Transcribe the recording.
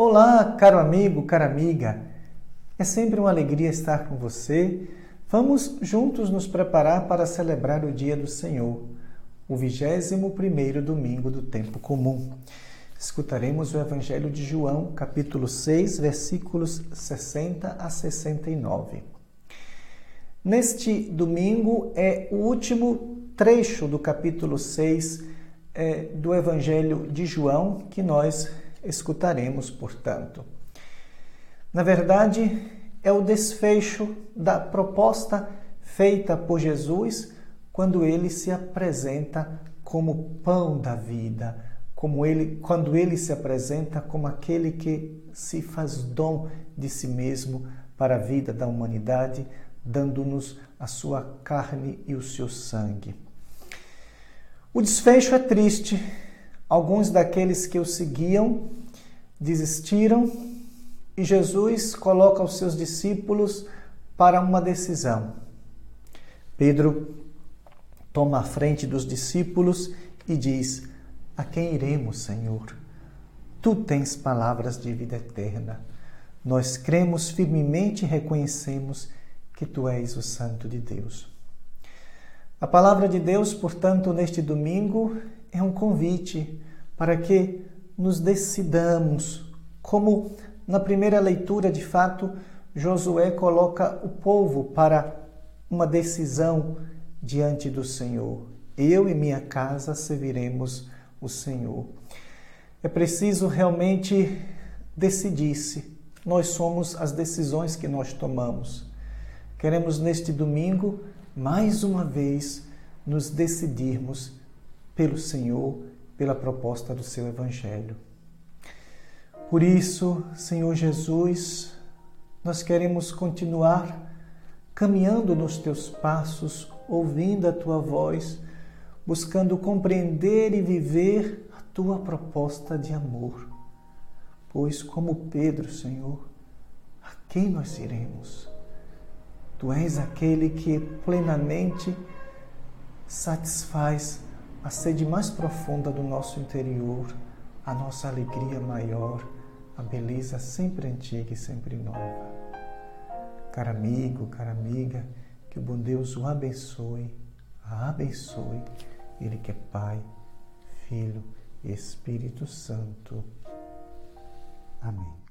Olá, caro amigo, cara amiga. É sempre uma alegria estar com você. Vamos juntos nos preparar para celebrar o dia do Senhor, o 21º domingo do tempo comum. Escutaremos o Evangelho de João, capítulo 6, versículos 60 a 69. Neste domingo é o último trecho do capítulo 6 é, do Evangelho de João que nós escutaremos, portanto. Na verdade, é o desfecho da proposta feita por Jesus quando ele se apresenta como pão da vida, como ele, quando ele se apresenta como aquele que se faz dom de si mesmo para a vida da humanidade, dando-nos a sua carne e o seu sangue. O desfecho é triste. Alguns daqueles que o seguiam desistiram e Jesus coloca os seus discípulos para uma decisão. Pedro toma a frente dos discípulos e diz: A quem iremos, Senhor? Tu tens palavras de vida eterna. Nós cremos firmemente e reconhecemos que tu és o Santo de Deus. A palavra de Deus, portanto, neste domingo é um convite para que nos decidamos, como na primeira leitura, de fato, Josué coloca o povo para uma decisão diante do Senhor. Eu e minha casa serviremos o Senhor. É preciso realmente decidir-se. Nós somos as decisões que nós tomamos. Queremos neste domingo, mais uma vez, nos decidirmos pelo Senhor pela proposta do seu Evangelho. Por isso, Senhor Jesus, nós queremos continuar caminhando nos teus passos, ouvindo a tua voz, buscando compreender e viver a tua proposta de amor. Pois, como Pedro, Senhor, a quem nós iremos? Tu és aquele que plenamente satisfaz a sede mais profunda do nosso interior, a nossa alegria maior, a beleza sempre antiga e sempre nova. Caro amigo, cara amiga, que o bom Deus o abençoe, a abençoe, Ele que é Pai, Filho e Espírito Santo. Amém.